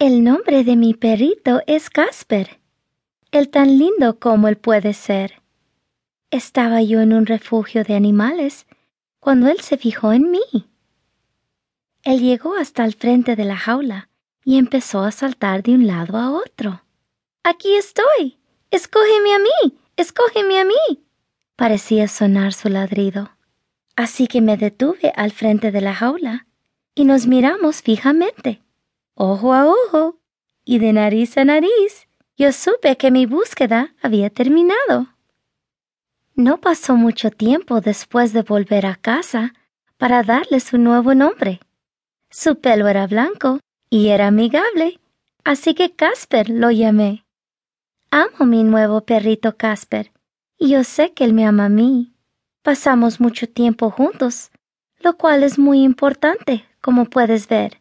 El nombre de mi perrito es Casper. El tan lindo como él puede ser. Estaba yo en un refugio de animales cuando él se fijó en mí. Él llegó hasta el frente de la jaula y empezó a saltar de un lado a otro. Aquí estoy. Escógeme a mí. Escógeme a mí. Parecía sonar su ladrido. Así que me detuve al frente de la jaula y nos miramos fijamente, ojo a ojo, y de nariz a nariz, yo supe que mi búsqueda había terminado. No pasó mucho tiempo después de volver a casa para darle su nuevo nombre. Su pelo era blanco y era amigable, así que Casper lo llamé. Amo mi nuevo perrito Casper, y yo sé que él me ama a mí. Pasamos mucho tiempo juntos, lo cual es muy importante, como puedes ver.